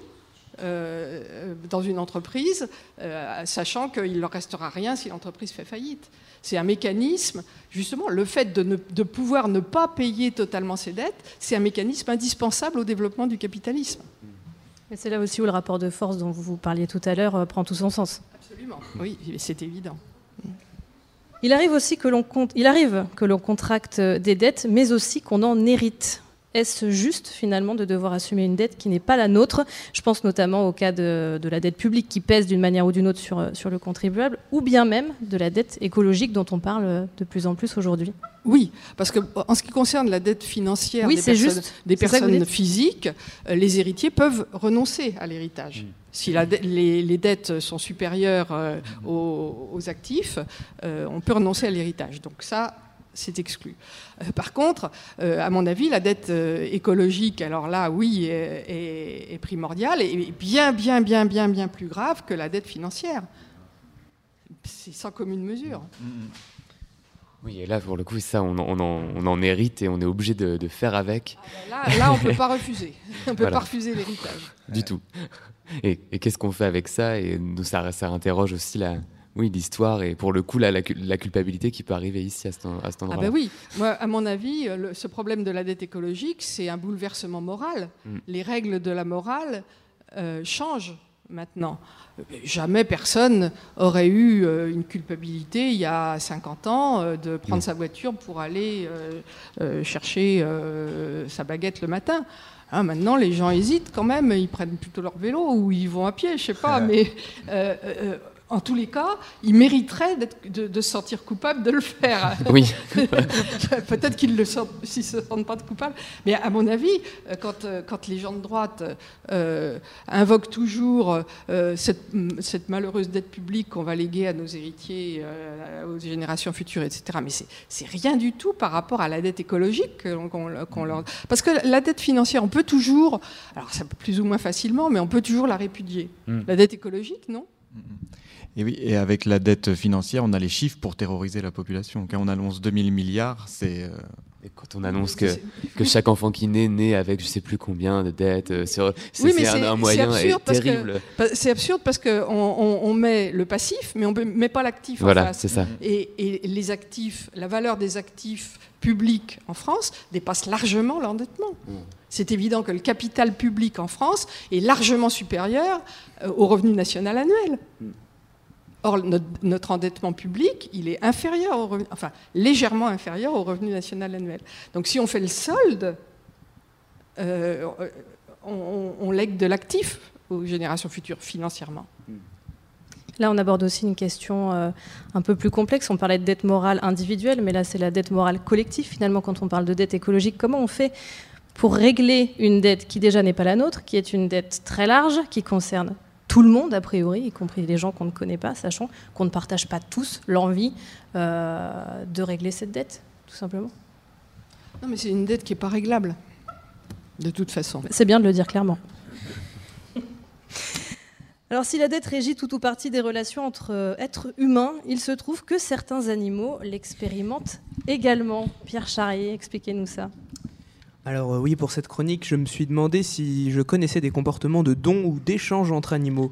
euh, dans une entreprise, euh, sachant qu'il ne leur restera rien si l'entreprise fait faillite. C'est un mécanisme, justement, le fait de, ne- de pouvoir ne pas payer totalement ses dettes, c'est un mécanisme indispensable au développement du capitalisme. Mais c'est là aussi où le rapport de force dont vous parliez tout à l'heure euh, prend tout son sens. Absolument. Oui, c'est évident. Il arrive aussi que l'on compte, il arrive que l'on contracte des dettes, mais aussi qu'on en hérite. Est-ce juste finalement de devoir assumer une dette qui n'est pas la nôtre? Je pense notamment au cas de, de la dette publique qui pèse d'une manière ou d'une autre sur, sur le contribuable, ou bien même de la dette écologique dont on parle de plus en plus aujourd'hui. Oui, parce que en ce qui concerne la dette financière Oui, des personnes, juste. des physiques, euh, les héritiers peuvent renoncer à l'héritage. Si la de- les, les dettes sont supérieures euh, aux, aux actifs, euh, on peut renoncer à l'héritage. Donc ça, c'est exclu. Euh, par contre, euh, à mon avis, la dette euh, écologique, alors là, oui, est, est- est primordiale et bien, bien, bien, bien, bien plus grave que la dette financière. C'est sans commune mesure. Oui, et là, pour le coup, ça, on, en- on en, on en hérite et on est obligé de, de faire avec. Là, là, on ne peut pas refuser. (laughs) On ne peut Voilà. pas refuser l'héritage. Du tout. Et, et qu'est-ce qu'on fait avec ça? Et nous, ça, ça interroge aussi la, oui, l'histoire et pour le coup, la, la, cu- la culpabilité qui peut arriver ici à cet, en- à cet Ah endroit-là. ben oui, moi, à mon avis, le- ce problème de la dette écologique, c'est un bouleversement moral. Mm. Les règles de la morale euh, changent maintenant. Jamais personne aurait eu euh, une culpabilité il y a 50 ans euh, de prendre Mm. sa voiture pour aller chercher sa baguette le matin. Hein, maintenant, les gens hésitent quand même, ils prennent plutôt leur vélo ou ils vont à pied, je sais pas, (laughs) mais en tous les cas, ils mériteraient d'être- de, de se sentir coupables de le faire. (laughs) Oui. (laughs) Peut-être qu'ils ne se sentent pas coupables, mais à mon avis, euh, quand, euh, quand les gens de droite euh, invoquent toujours euh, cette, cette malheureuse dette publique qu'on va léguer à nos héritiers, euh, aux générations futures, etc., mais c'est- rien du tout par rapport à la dette écologique qu'on leur... Parce que la dette financière, on peut toujours, alors ça peut plus ou moins facilement, mais on peut toujours la répudier. Mm. La dette écologique, non Et oui, et avec la dette financière, on a les chiffres pour terroriser la population. Quand on annonce 2000 milliards, c'est. euh, Et quand on annonce que, que chaque enfant qui naît naît avec je sais plus combien de dettes, euh, sur- c'est Oui, mais c'est un, c'est- un c'est moyen absurde parce que- terrible. C'est absurde parce qu'on on, on met le passif, mais on ne met pas l'actif en Voilà, face. c'est ça. Et, et les actifs, la valeur des actifs publics en France dépasse largement l'endettement. Mm. C'est évident que le capital public en France est largement supérieur euh, au revenu national annuel. Or, notre, endettement public, il est inférieur au revenu, enfin légèrement inférieur au revenu national annuel. Donc, si on fait le solde, euh, on, lègue de l'actif aux générations futures financièrement. Là, on aborde aussi une question euh, un peu plus complexe. On parlait de dette morale individuelle, mais là, c'est la dette morale collective. Finalement, quand on parle de dette écologique, comment on fait pour régler une dette qui déjà n'est pas la nôtre, qui est une dette très large, qui concerne tout le monde, a priori, y compris les gens qu'on ne connaît pas, sachant qu'on ne partage pas tous l'envie euh, de régler cette dette, tout simplement Non, mais c'est une dette qui n'est pas réglable, de toute façon. C'est bien de le dire clairement. Alors, si la dette régit tout ou partie des relations entre euh, êtres humains, il se trouve que certains animaux l'expérimentent également. Pierre Charrier, expliquez-nous ça. Alors euh, oui, pour cette chronique, je me suis demandé si je connaissais des comportements de don ou d'échange entre animaux.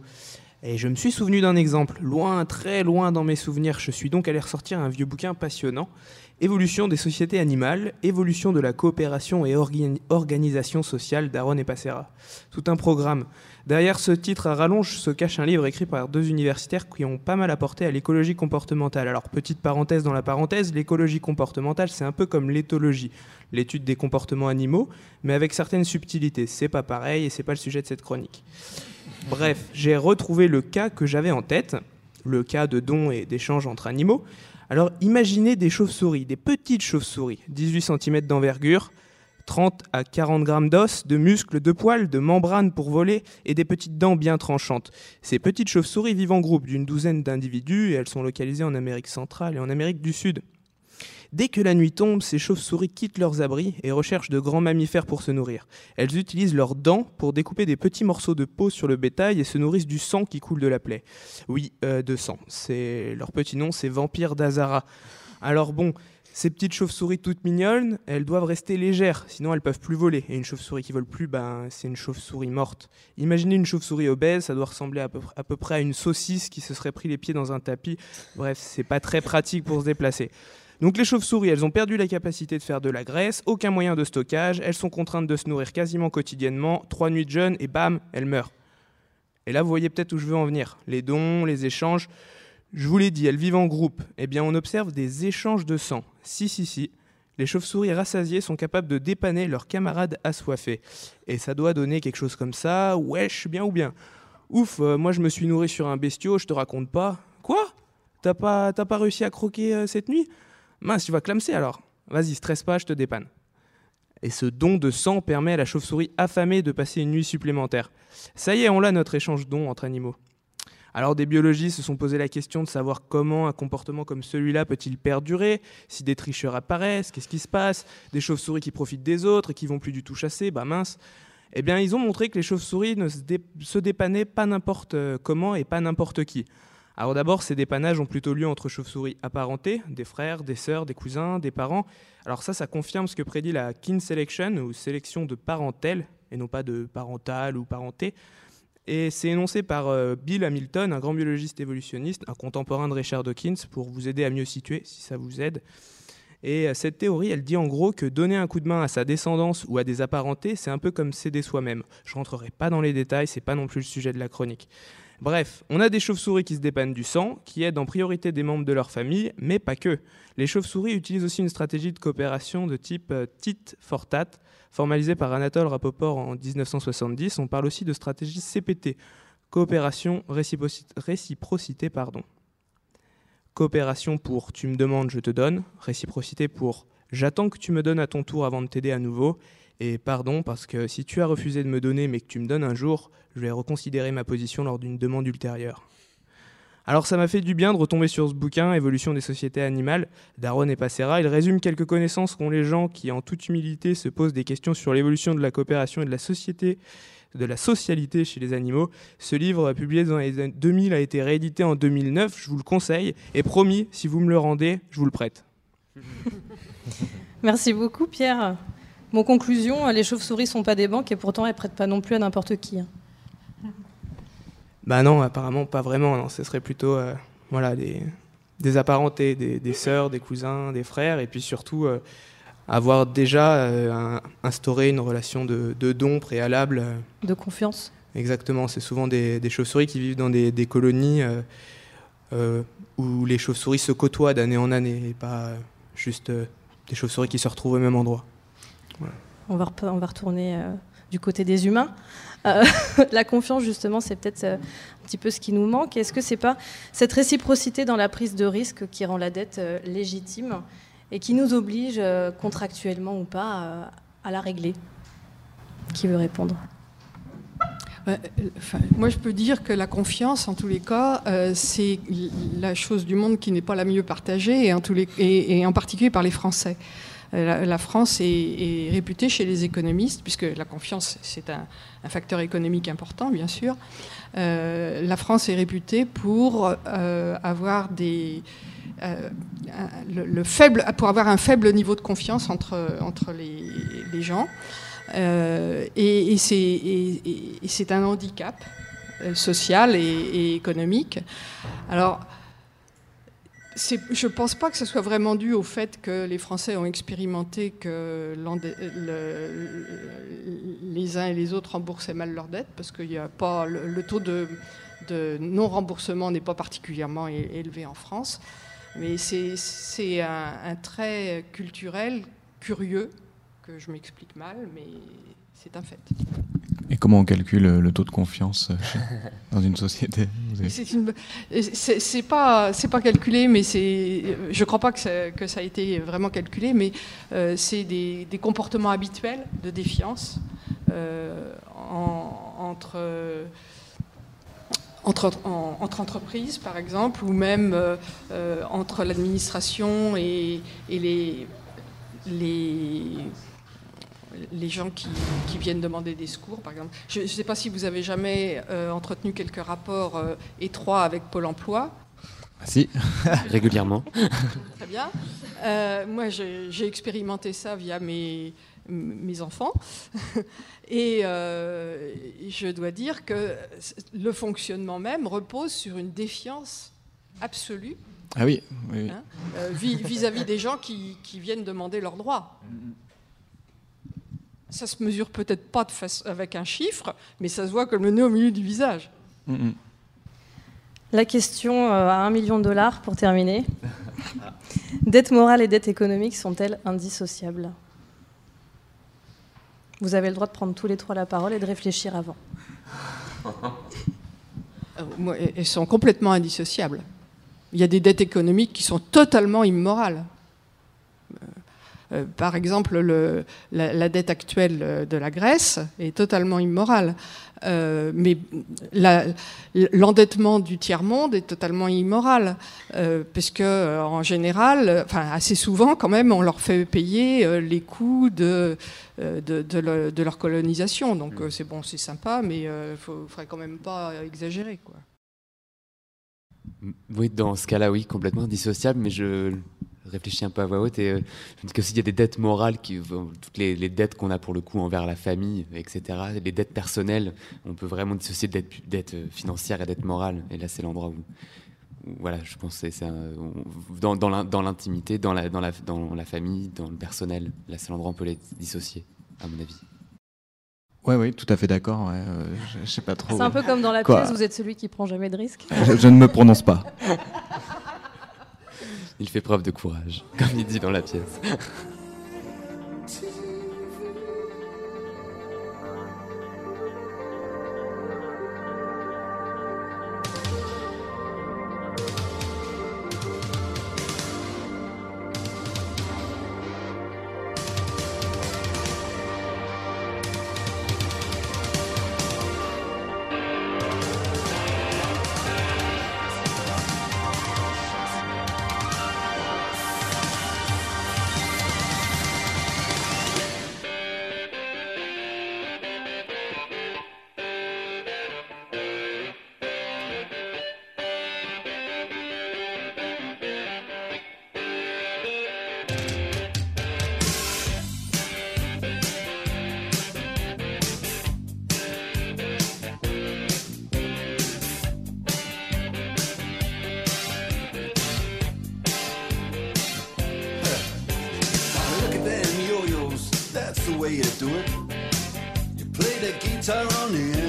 Et je me suis souvenu d'un exemple. Loin, très loin dans mes souvenirs, je suis donc allé ressortir un vieux bouquin passionnant. Évolution des sociétés animales, évolution de la coopération et organisation sociale d'Aaron et Passera. Tout un programme. Derrière ce titre à rallonge se cache un livre écrit par deux universitaires qui ont pas mal apporté à l'écologie comportementale. Alors, petite parenthèse dans la parenthèse, l'écologie comportementale, c'est un peu comme l'éthologie, l'étude des comportements animaux, mais avec certaines subtilités. C'est pas pareil et c'est pas le sujet de cette chronique. Bref, j'ai retrouvé le cas que j'avais en tête, le cas de dons et d'échanges entre animaux. Alors imaginez des chauves-souris, des petites chauves-souris, 18 cm d'envergure, 30 à 40 grammes d'os, de muscles, de poils, de membranes pour voler et des petites dents bien tranchantes. Ces petites chauves-souris vivent en groupe d'une douzaine d'individus et elles sont localisées en Amérique centrale et en Amérique du Sud. Dès que la nuit tombe, ces chauves-souris quittent leurs abris et recherchent de grands mammifères pour se nourrir. Elles utilisent leurs dents pour découper des petits morceaux de peau sur le bétail et se nourrissent du sang qui coule de la plaie. Oui, euh, de sang. C'est leur petit nom, c'est vampire d'Azara. Alors bon, ces petites chauves-souris toutes mignonnes, elles doivent rester légères, sinon elles peuvent plus voler. Et une chauve-souris qui vole plus, ben, c'est une chauve-souris morte. Imaginez une chauve-souris obèse, ça doit ressembler à peu, près à une saucisse qui se serait pris les pieds dans un tapis. Bref, c'est pas très pratique pour se déplacer. Donc les chauves-souris, elles ont perdu la capacité de faire de la graisse, aucun moyen de stockage, elles sont contraintes de se nourrir quasiment quotidiennement, trois nuits de jeûne et bam, elles meurent. Et là, vous voyez peut-être où je veux en venir. Les dons, les échanges. Je vous l'ai dit, elles vivent en groupe. Eh bien, on observe des échanges de sang. Si, si, si. Les chauves-souris rassasiées sont capables de dépanner leurs camarades assoiffés. Et ça doit donner quelque chose comme ça. Wesh, bien ou bien. Ouf, euh, moi je me suis nourri sur un bestiau, je te raconte pas. Quoi? T'as pas, pas réussi à croquer euh, cette nuit? Mince, tu vas clamser alors. Vas-y, stresse pas, je te dépanne. Et ce don de sang permet à la chauve-souris affamée de passer une nuit supplémentaire. Ça y est, on l'a notre échange don entre animaux. Alors des biologistes se sont posé la question de savoir comment un comportement comme celui-là peut-il perdurer, si des tricheurs apparaissent, qu'est-ce qui se passe, des chauves-souris qui profitent des autres et qui vont plus du tout chasser, bah mince. Eh bien, ils ont montré que les chauves-souris ne se, dépannaient pas n'importe euh, comment et pas n'importe qui. Alors d'abord, ces dépannages ont plutôt lieu entre chauves-souris apparentés, des frères, des sœurs, des cousins, des parents. Alors ça, ça confirme ce que prédit la kin selection, ou sélection de parentèle, et non pas de parental ou parenté. Et c'est énoncé par euh, Bill Hamilton, un grand biologiste évolutionniste, un contemporain de Richard Dawkins, pour vous aider à mieux situer, si ça vous aide. Et euh, cette théorie, elle dit en gros que donner un coup de main à sa descendance ou à des apparentés, c'est un peu comme s'aider soi-même. Je rentrerai pas dans les détails, c'est pas non plus le sujet de la chronique. Bref, on a des chauves-souris qui se dépannent du sang, qui aident en priorité des membres de leur famille, mais pas que. Les chauves-souris utilisent aussi une stratégie de coopération de type euh, tit for tat, formalisée par Anatole Rapoport en 1970. On parle aussi de stratégie CPT, coopération réciprocité pardon. Coopération pour tu me demandes, je te donne, réciprocité pour j'attends que tu me donnes à ton tour avant de t'aider à nouveau, et pardon, parce que si tu as refusé de me donner mais que tu me donnes un jour, je vais reconsidérer ma position lors d'une demande ultérieure. Alors ça m'a fait du bien de retomber sur ce bouquin, Évolution des sociétés animales, d'Aaron et Passera. Il résume quelques connaissances qu'ont les gens qui, en toute humilité, se posent des questions sur l'évolution de la coopération et de la société, de la socialité chez les animaux. Ce livre, publié dans les années 2000, a été réédité en 2009. Je vous le conseille. Et promis, si vous me le rendez, je vous le prête. (laughs) Merci beaucoup, Pierre. Mon conclusion, les chauves-souris sont pas des banques et pourtant elles prêtent pas non plus à n'importe qui. Hein. Bah non, apparemment pas vraiment. Non. Ce serait plutôt euh, voilà, des, des apparentés, des, des, sœurs, des cousins, des frères, et puis surtout euh, avoir déjà euh, instauré une relation de, de don préalable. De confiance. Exactement, c'est souvent des, des chauves-souris qui vivent dans des, des colonies où les chauves-souris se côtoient d'année en année et pas juste des chauves-souris qui se retrouvent au même endroit. On, va on va retourner euh, du côté des humains. Euh, (laughs) la confiance, justement, c'est peut-être euh, un petit peu ce qui nous manque. Est-ce que c'est pas cette réciprocité dans la prise de risque qui rend la dette légitime et qui nous oblige, contractuellement ou pas, à la régler? Qui veut répondre? Moi, je peux dire que la confiance, en tous les cas, c'est la chose du monde qui n'est pas la mieux partagée, et en, tous les, et en particulier par les Français. Euh, la, France est, réputée chez les économistes, puisque la confiance, c'est un, facteur économique important, bien sûr. Euh, la France est réputée pour euh, avoir le, faible, pour avoir un faible niveau de confiance entre, entre les, gens. et, c'est un handicap social et, et économique. Alors, je ne pense pas que ce soit vraiment dû au fait que les Français ont expérimenté que les uns et les autres remboursaient mal leurs dettes, parce que a pas, le, taux de, non-remboursement n'est pas particulièrement élevé en France. Mais c'est un, trait culturel curieux que je m'explique mal, mais c'est un fait. Et comment on calcule le taux de confiance euh, (laughs) dans une société? C'est pas c'est pas calculé, mais c'est je crois pas que ça, que ça, a été vraiment calculé, mais euh, c'est des, des, comportements habituels de défiance euh, entre entre, entre, entreprises, par exemple, ou même entre l'administration et, et, les, les les gens qui, viennent demander des secours, par exemple. Je ne sais pas si vous avez jamais euh, entretenu quelques rapports euh, étroits avec Pôle Emploi. Ah, si, (laughs) régulièrement. Très bien. Euh, moi, j'ai expérimenté ça via mes, mes enfants. (laughs) Et je dois dire que le fonctionnement même repose sur une défiance absolue. Ah oui, hein, vis-à-vis des gens qui, qui, viennent demander leurs droits. Ça se mesure peut-être pas de face avec un chiffre, mais ça se voit comme le nez au milieu du visage. La question euh, à un million de dollars pour terminer. (laughs) dette morale et dette économique sont-elles indissociables? Vous avez le droit de prendre tous les trois la parole et de réfléchir avant. (laughs) Euh, elles sont complètement indissociables. Il y a des dettes économiques qui sont totalement immorales. Euh, par exemple, la, dette actuelle euh, de la Grèce est totalement immorale. Euh, mais l'endettement du tiers-monde est totalement immoral, puisque en général, enfin assez souvent quand même, on leur fait payer les coûts de, de, leur colonisation. Donc mm. c'est bon, c'est sympa, mais il ne faudrait quand même pas exagérer. Quoi. Oui, dans ce cas-là, oui, complètement dissociable, mais je réfléchis un peu à voix haute et euh, je me dis qu'aussi il y a des dettes morales, qui, toutes les, dettes qu'on a pour le coup envers la famille, etc. Les dettes personnelles, on peut vraiment dissocier dette, dette financière et dette morale. Et là, c'est l'endroit où, voilà, je pense c'est dans, dans l'intimité, dans la, dans, la, dans la famille, dans le personnel. Là, c'est l'endroit où on peut les dissocier, à mon avis. Oui, oui, tout à fait d'accord. Euh, je, sais pas trop. C'est un peu comme dans la pièce, vous êtes celui qui prend jamais de risques. je ne me prononce pas. (laughs) Il fait preuve de courage, comme il dit dans la pièce. (laughs) way you do it. You play the guitar on the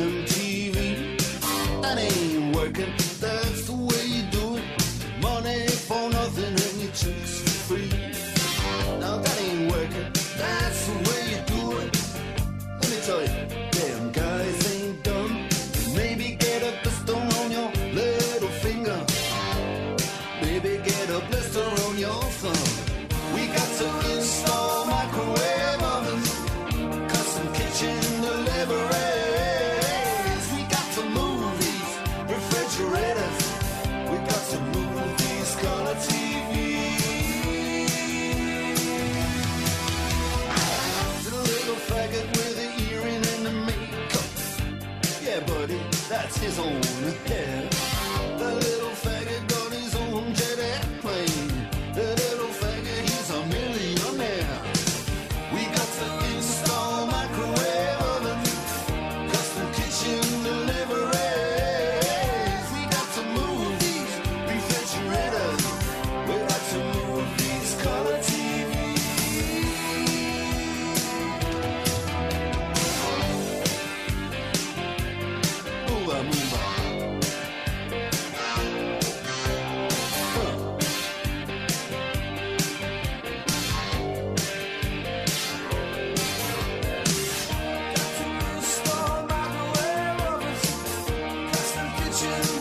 is old. attention.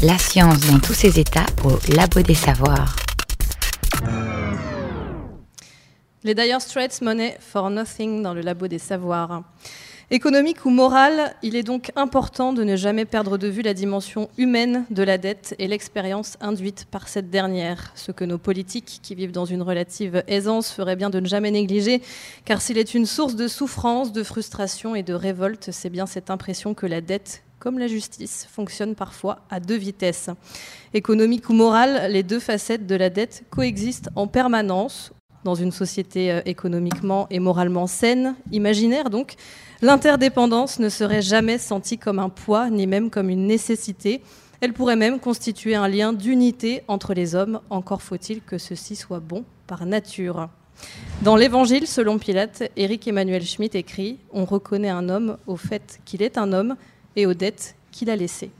La science dans tous ses états au Labo des Savoirs. Les Dire Straits, Money for Nothing dans le Labo des Savoirs. Économique ou moral, il est donc important de ne jamais perdre de vue la dimension humaine de la dette et l'expérience induite par cette dernière. Ce que nos politiques, qui vivent dans une relative aisance, feraient bien de ne jamais négliger, car s'il est une source de souffrance, de frustration et de révolte, c'est bien cette impression que la dette comme la justice, fonctionne parfois à deux vitesses. Économique ou morale, les deux facettes de la dette coexistent en permanence dans une société euh, économiquement et moralement saine, imaginaire donc. L'interdépendance ne serait jamais sentie comme un poids, ni même comme une nécessité. Elle pourrait même constituer un lien d'unité entre les hommes, encore faut-il que ceci soit bon par nature. Dans l'Évangile, selon Pilate, Éric Emmanuel Schmitt écrit On reconnaît un homme au fait qu'il est un homme et aux dettes qu'il a laissées.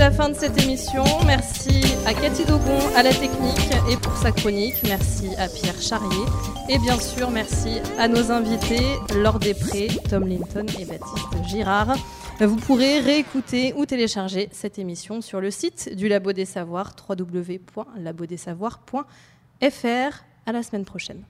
La fin de cette émission. Merci à Cathy Dogon à la technique et pour sa chronique. Merci à Pierre Charrier. Et bien sûr, merci à nos invités, Laure Després, Tom Linton et Baptiste Girard. Vous pourrez réécouter ou télécharger cette émission sur le site du Labo des Savoirs, www.labodessavoirs.fr. À la semaine prochaine.